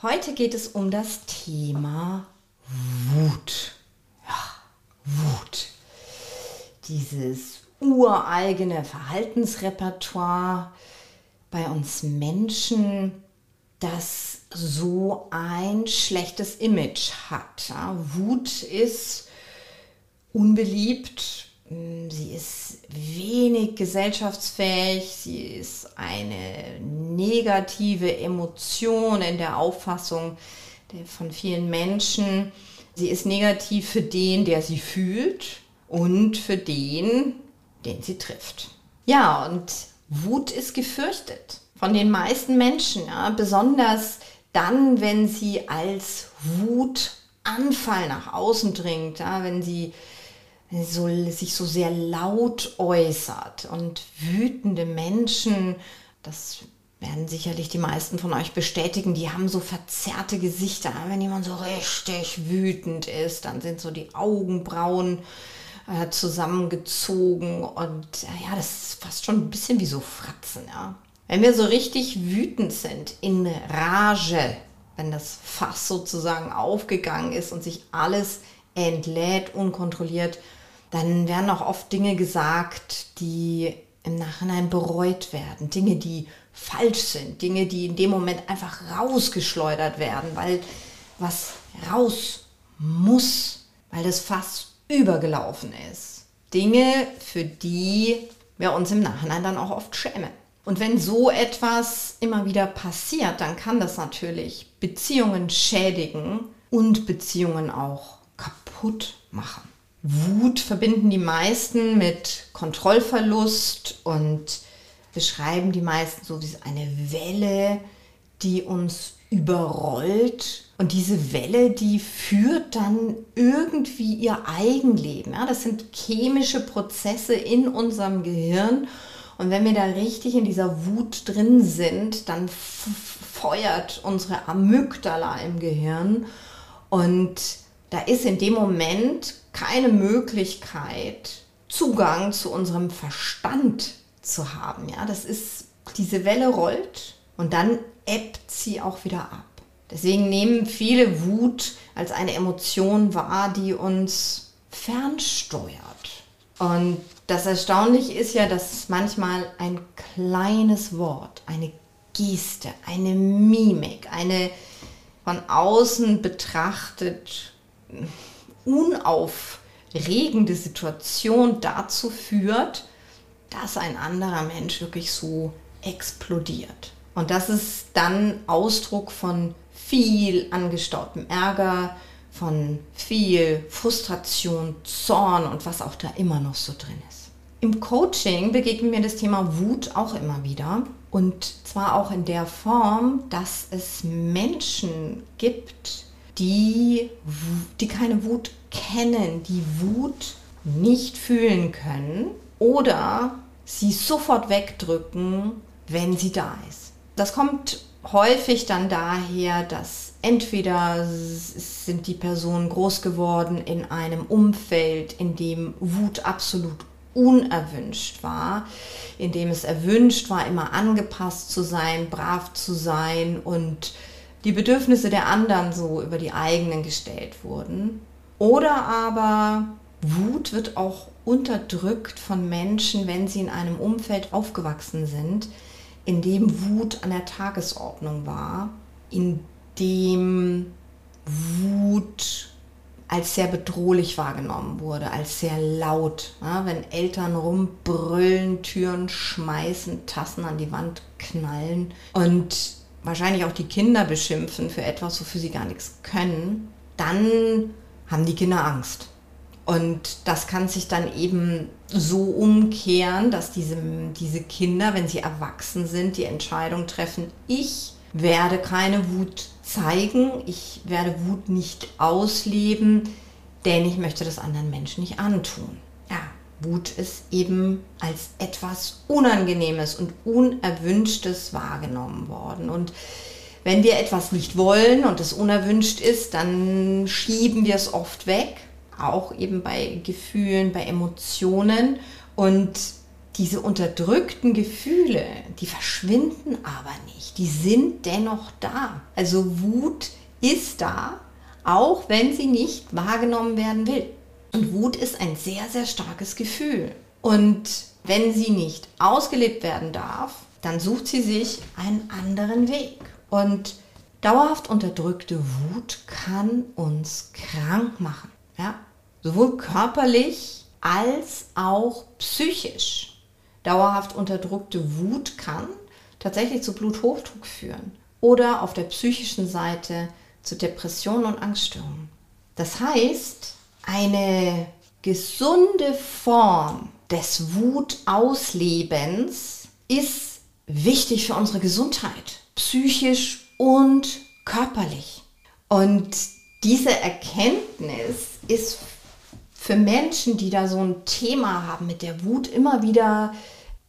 Heute geht es um das Thema Wut. Ja, Wut. Dieses ureigene Verhaltensrepertoire bei uns Menschen, das so ein schlechtes Image hat. Ja, Wut ist unbeliebt, sie ist wenig gesellschaftsfähig, sie ist eine negative Emotion in der Auffassung von vielen Menschen. Sie ist negativ für den, der sie fühlt und für den, den sie trifft. Ja, und Wut ist gefürchtet von den meisten Menschen, ja, besonders dann, wenn sie als Wutanfall nach außen dringt, ja, wenn sie so, sich so sehr laut äußert. Und wütende Menschen, das werden sicherlich die meisten von euch bestätigen, die haben so verzerrte Gesichter. Wenn jemand so richtig wütend ist, dann sind so die Augenbrauen äh, zusammengezogen und äh, ja, das ist fast schon ein bisschen wie so Fratzen, ja. Wenn wir so richtig wütend sind, in Rage, wenn das Fass sozusagen aufgegangen ist und sich alles entlädt, unkontrolliert, dann werden auch oft Dinge gesagt, die im Nachhinein bereut werden. Dinge, die falsch sind, Dinge, die in dem Moment einfach rausgeschleudert werden, weil was raus muss, weil das fast übergelaufen ist. Dinge, für die wir uns im Nachhinein dann auch oft schämen. Und wenn so etwas immer wieder passiert, dann kann das natürlich Beziehungen schädigen und Beziehungen auch kaputt machen. Wut verbinden die meisten mit Kontrollverlust und beschreiben die meisten so wie eine Welle, die uns überrollt. Und diese Welle, die führt dann irgendwie ihr Eigenleben. Ja, das sind chemische Prozesse in unserem Gehirn. Und wenn wir da richtig in dieser Wut drin sind, dann feuert unsere Amygdala im Gehirn. Und da ist in dem Moment keine Möglichkeit, Zugang zu unserem Verstand zu haben. Ja, das ist, diese Welle rollt und dann ebbt sie auch wieder ab. Deswegen nehmen viele Wut als eine Emotion wahr, die uns fernsteuert. Und das Erstaunliche ist ja, dass manchmal ein kleines Wort, eine Geste, eine Mimik, eine von außen betrachtet unaufregende Situation dazu führt, dass ein anderer Mensch wirklich so explodiert. Und das ist dann Ausdruck von viel angestautem Ärger, von viel Frustration, Zorn und was auch da immer noch so drin ist. Im Coaching begegnet mir das Thema Wut auch immer wieder. Und zwar auch in der Form, dass es Menschen gibt, die, die keine Wut kennen, die Wut nicht fühlen können oder sie sofort wegdrücken, wenn sie da ist. Das kommt häufig dann daher, dass entweder sind die Personen groß geworden in einem Umfeld, in dem Wut absolut unerwünscht war, in dem es erwünscht war, immer angepasst zu sein, brav zu sein und die Bedürfnisse der anderen so über die eigenen gestellt wurden. Oder aber Wut wird auch unterdrückt von Menschen, wenn sie in einem Umfeld aufgewachsen sind, in dem Wut an der Tagesordnung war, in dem Wut als sehr bedrohlich wahrgenommen wurde, als sehr laut. Ja, wenn Eltern rumbrüllen, Türen schmeißen, Tassen an die Wand knallen und wahrscheinlich auch die Kinder beschimpfen für etwas, wofür sie gar nichts können, dann haben die Kinder Angst. Und das kann sich dann eben so umkehren, dass diese, diese Kinder, wenn sie erwachsen sind, die Entscheidung treffen, ich werde keine Wut zeigen, ich werde Wut nicht ausleben, denn ich möchte das anderen Menschen nicht antun. Wut ist eben als etwas Unangenehmes und Unerwünschtes wahrgenommen worden. Und wenn wir etwas nicht wollen und es unerwünscht ist, dann schieben wir es oft weg, auch eben bei Gefühlen, bei Emotionen. Und diese unterdrückten Gefühle, die verschwinden aber nicht, die sind dennoch da. Also Wut ist da, auch wenn sie nicht wahrgenommen werden will. Und Wut ist ein sehr, sehr starkes Gefühl. Und wenn sie nicht ausgelebt werden darf, dann sucht sie sich einen anderen Weg. Und dauerhaft unterdrückte Wut kann uns krank machen. Ja? Sowohl körperlich als auch psychisch. Dauerhaft unterdrückte Wut kann tatsächlich zu Bluthochdruck führen oder auf der psychischen Seite zu Depressionen und Angststörungen. Das heißt, eine gesunde Form des Wutauslebens ist wichtig für unsere Gesundheit, psychisch und körperlich. Und diese Erkenntnis ist für Menschen, die da so ein Thema haben mit der Wut, immer wieder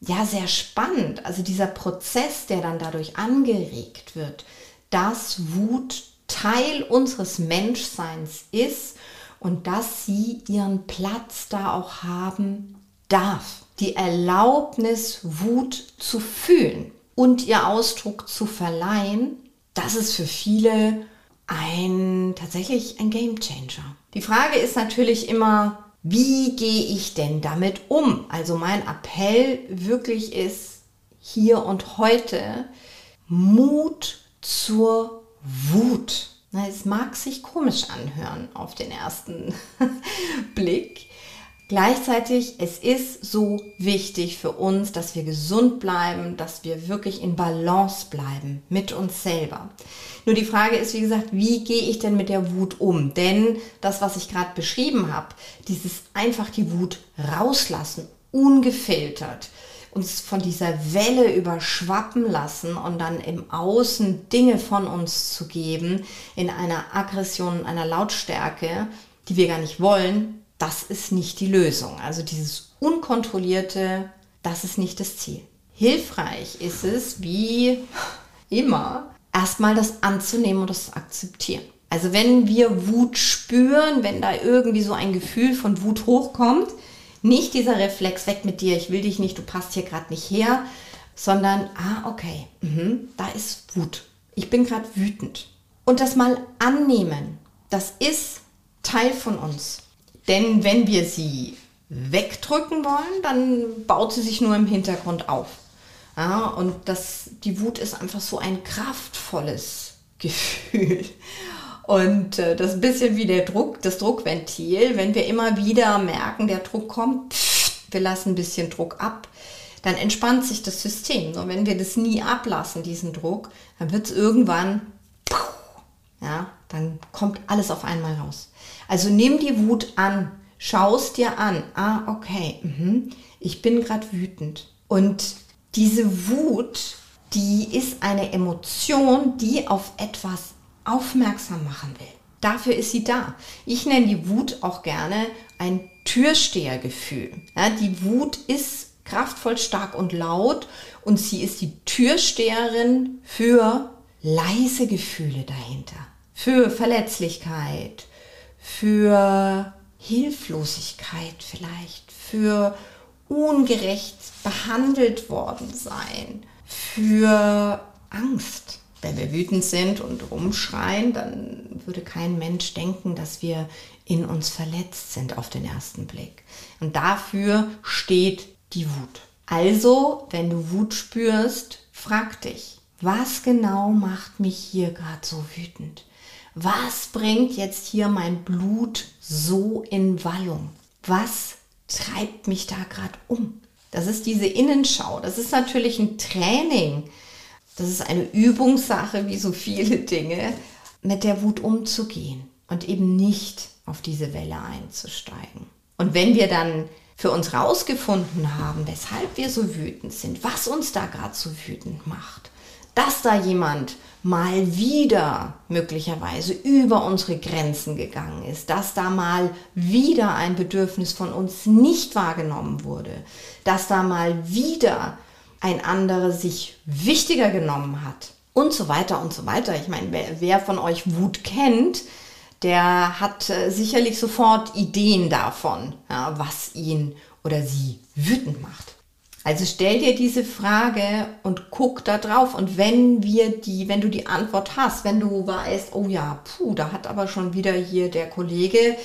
ja sehr spannend. Also dieser Prozess, der dann dadurch angeregt wird, dass Wut Teil unseres Menschseins ist und dass sie ihren Platz da auch haben darf. Die Erlaubnis, Wut zu fühlen und ihr Ausdruck zu verleihen, das ist für viele ein tatsächlich ein Game Changer. Die Frage ist natürlich immer, wie gehe ich denn damit um? Also mein Appell wirklich ist hier und heute Mut zur Wut. Es mag sich komisch anhören auf den ersten Blick. Gleichzeitig, es ist so wichtig für uns, dass wir gesund bleiben, dass wir wirklich in Balance bleiben mit uns selber. Nur die Frage ist, wie gesagt, wie gehe ich denn mit der Wut um? Denn das, was ich gerade beschrieben habe, dieses einfach die Wut rauslassen, ungefiltert, uns von dieser Welle überschwappen lassen und dann im Außen Dinge von uns zu geben, in einer Aggression, einer Lautstärke, die wir gar nicht wollen, das ist nicht die Lösung. Also dieses unkontrollierte, das ist nicht das Ziel. Hilfreich ist es, wie immer, erstmal das anzunehmen und das zu akzeptieren. Also wenn wir Wut spüren, wenn da irgendwie so ein Gefühl von Wut hochkommt, nicht dieser Reflex weg mit dir, ich will dich nicht, du passt hier gerade nicht her, sondern, ah, okay, mh, da ist Wut. Ich bin gerade wütend. Und das mal annehmen, das ist Teil von uns. Denn wenn wir sie wegdrücken wollen, dann baut sie sich nur im Hintergrund auf. Ja, und das, die Wut ist einfach so ein kraftvolles Gefühl. Und äh, das ist ein bisschen wie der Druck, das Druckventil. Wenn wir immer wieder merken, der Druck kommt, wir lassen ein bisschen Druck ab, dann entspannt sich das System. Und wenn wir das nie ablassen, diesen Druck, dann wird es irgendwann, ja, dann kommt alles auf einmal raus. Also nimm die Wut an, schaust dir an, ah, okay, mh, ich bin gerade wütend. Und diese Wut, die ist eine Emotion, die auf etwas aufmerksam machen will. Dafür ist sie da. Ich nenne die Wut auch gerne ein Türstehergefühl. Ja, die Wut ist kraftvoll, stark und laut und sie ist die Türsteherin für leise Gefühle dahinter, für Verletzlichkeit, für Hilflosigkeit vielleicht, für ungerecht behandelt worden sein, für Angst. Wenn wir wütend sind und rumschreien, dann würde kein Mensch denken, dass wir in uns verletzt sind auf den ersten Blick. Und dafür steht die Wut. Also, wenn du Wut spürst, frag dich, was genau macht mich hier gerade so wütend? was bringt jetzt hier mein Blut so in Wallung? Was treibt mich da gerade um? Das ist diese Innenschau. Das ist natürlich ein Training. Das ist eine Übungssache, wie so viele Dinge, mit der Wut umzugehen und eben nicht auf diese Welle einzusteigen. Und wenn wir dann für uns rausgefunden haben, weshalb wir so wütend sind, was uns da gerade so wütend macht, dass da jemand mal wieder möglicherweise über unsere Grenzen gegangen ist, dass da mal wieder ein Bedürfnis von uns nicht wahrgenommen wurde, dass da mal wieder ein anderer sich wichtiger genommen hat und so weiter und so weiter. Ich meine, wer, wer von euch Wut kennt, der hat äh, sicherlich sofort Ideen davon, ja, was ihn oder sie wütend macht. Also stell dir diese Frage und guck da drauf. Und wenn wir die, wenn du die Antwort hast, wenn du weißt, oh ja, puh, da hat aber schon wieder hier der Kollege,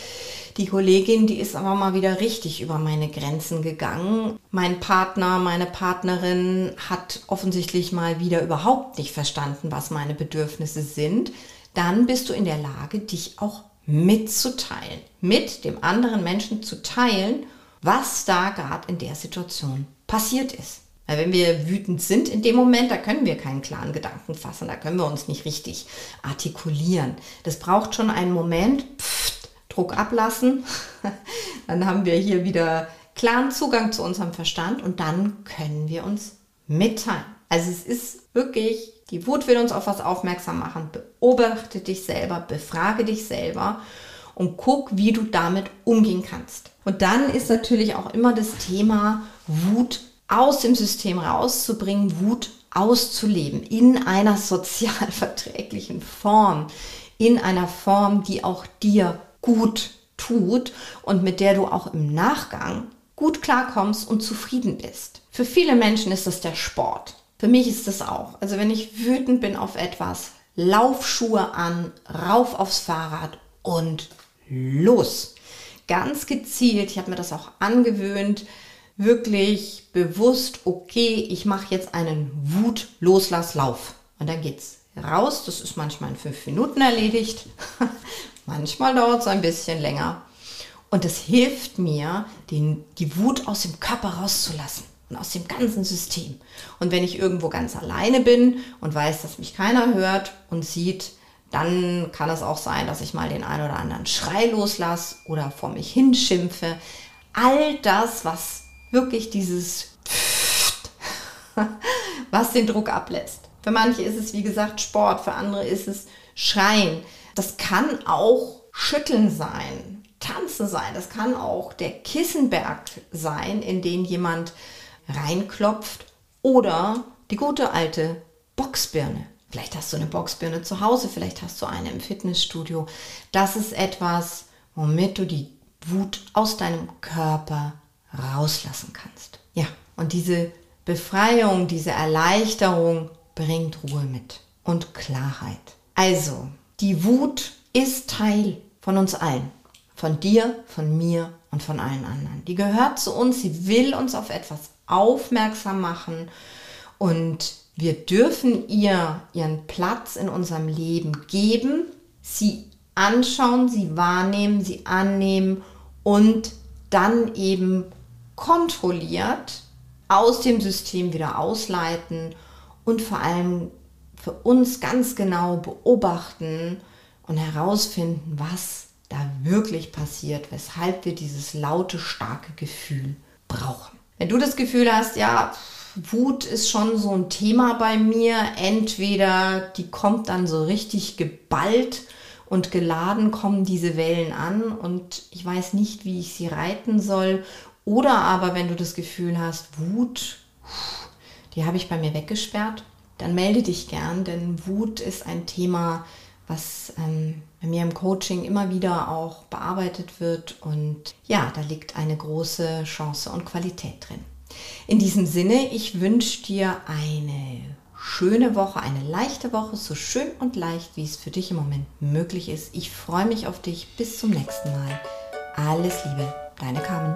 die Kollegin, die ist aber mal wieder richtig über meine Grenzen gegangen. Mein Partner, meine Partnerin hat offensichtlich mal wieder überhaupt nicht verstanden, was meine Bedürfnisse sind. Dann bist du in der Lage, dich auch mitzuteilen, mit dem anderen Menschen zu teilen, was da gerade in der Situation passiert ist. Weil wenn wir wütend sind in dem Moment, da können wir keinen klaren Gedanken fassen, da können wir uns nicht richtig artikulieren. Das braucht schon einen Moment, pft, Druck ablassen, dann haben wir hier wieder klaren Zugang zu unserem Verstand und dann können wir uns mitteilen. Also es ist wirklich, die Wut will uns auf was aufmerksam machen. Beobachte dich selber, befrage dich selber und guck, wie du damit umgehen kannst. Und dann ist natürlich auch immer das Thema Wut aus dem System rauszubringen, Wut auszuleben in einer sozial verträglichen Form, in einer Form, die auch dir gut tut und mit der du auch im Nachgang gut klarkommst und zufrieden bist. Für viele Menschen ist das der Sport. Für mich ist das auch. Also wenn ich wütend bin auf etwas, Laufschuhe an, rauf aufs Fahrrad und los. Ganz gezielt, ich habe mir das auch angewöhnt, wirklich bewusst, okay, ich mache jetzt einen Wut-Loslasslauf. Und dann geht's raus. Das ist manchmal in fünf Minuten erledigt. manchmal dauert es ein bisschen länger. Und es hilft mir, den, die Wut aus dem Körper rauszulassen und aus dem ganzen System. Und wenn ich irgendwo ganz alleine bin und weiß, dass mich keiner hört und sieht, dann kann es auch sein, dass ich mal den einen oder anderen Schrei loslasse oder vor mich hinschimpfe. All das, was wirklich dieses, was den Druck ablässt. Für manche ist es, wie gesagt, Sport, für andere ist es Schreien. Das kann auch Schütteln sein, Tanzen sein, das kann auch der Kissenberg sein, in den jemand reinklopft oder die gute alte Boxbirne. Vielleicht hast du eine Boxbirne zu Hause, vielleicht hast du eine im Fitnessstudio. Das ist etwas, womit du die Wut aus deinem Körper rauslassen kannst. Ja, und diese Befreiung, diese Erleichterung bringt Ruhe mit und Klarheit. Also, die Wut ist Teil von uns allen. Von dir, von mir und von allen anderen. Die gehört zu uns, sie will uns auf etwas aufmerksam machen und wir dürfen ihr ihren Platz in unserem Leben geben, sie anschauen, sie wahrnehmen, sie annehmen und dann eben kontrolliert aus dem System wieder ausleiten und vor allem für uns ganz genau beobachten und herausfinden, was da wirklich passiert, weshalb wir dieses laute, starke Gefühl brauchen. Wenn du das Gefühl hast, ja, Wut ist schon so ein Thema bei mir. Entweder die kommt dann so richtig geballt und geladen kommen diese Wellen an und ich weiß nicht, wie ich sie reiten soll. Oder aber wenn du das Gefühl hast, Wut, die habe ich bei mir weggesperrt, dann melde dich gern, denn Wut ist ein Thema, was ähm, bei mir im Coaching immer wieder auch bearbeitet wird. Und ja, da liegt eine große Chance und Qualität drin. In diesem Sinne, ich wünsche dir eine schöne Woche, eine leichte Woche, so schön und leicht, wie es für dich im Moment möglich ist. Ich freue mich auf dich. Bis zum nächsten Mal. Alles Liebe, deine Carmen.